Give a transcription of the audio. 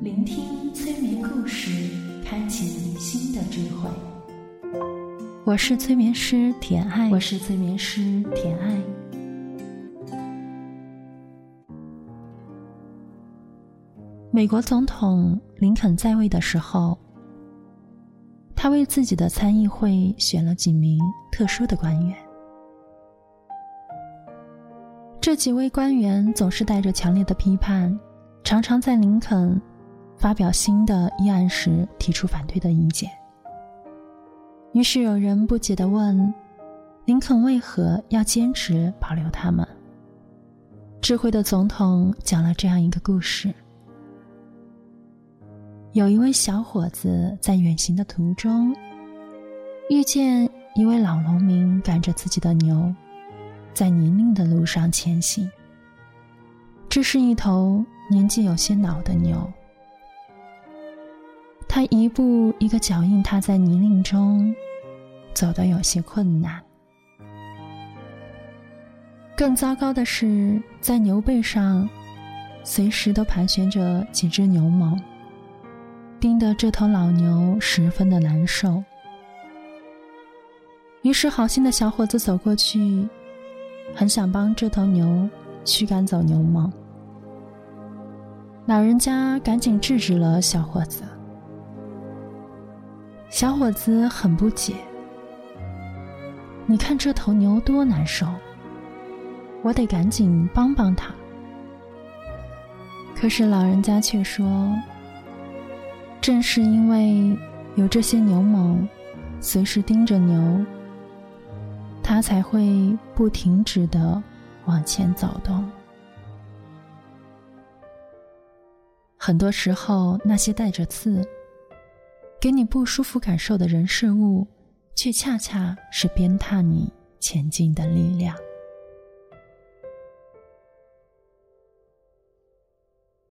聆听催眠故事，开启新的智慧。我是催眠师田爱，我是催眠师田爱。美国总统林肯在位的时候，他为自己的参议会选了几名特殊的官员。这几位官员总是带着强烈的批判，常常在林肯。发表新的议案时提出反对的意见，于是有人不解地问：“林肯为何要坚持保留他们？”智慧的总统讲了这样一个故事：有一位小伙子在远行的途中，遇见一位老农民赶着自己的牛，在泥泞的路上前行。这是一头年纪有些老的牛。他一步一个脚印踏在泥泞中，走得有些困难。更糟糕的是，在牛背上，随时都盘旋着几只牛虻，盯得这头老牛十分的难受。于是，好心的小伙子走过去，很想帮这头牛驱赶走牛虻。老人家赶紧制止了小伙子。小伙子很不解：“你看这头牛多难受，我得赶紧帮帮它。”可是老人家却说：“正是因为有这些牛虻随时盯着牛，它才会不停止的往前走动。很多时候，那些带着刺。”给你不舒服感受的人事物，却恰恰是鞭挞你前进的力量。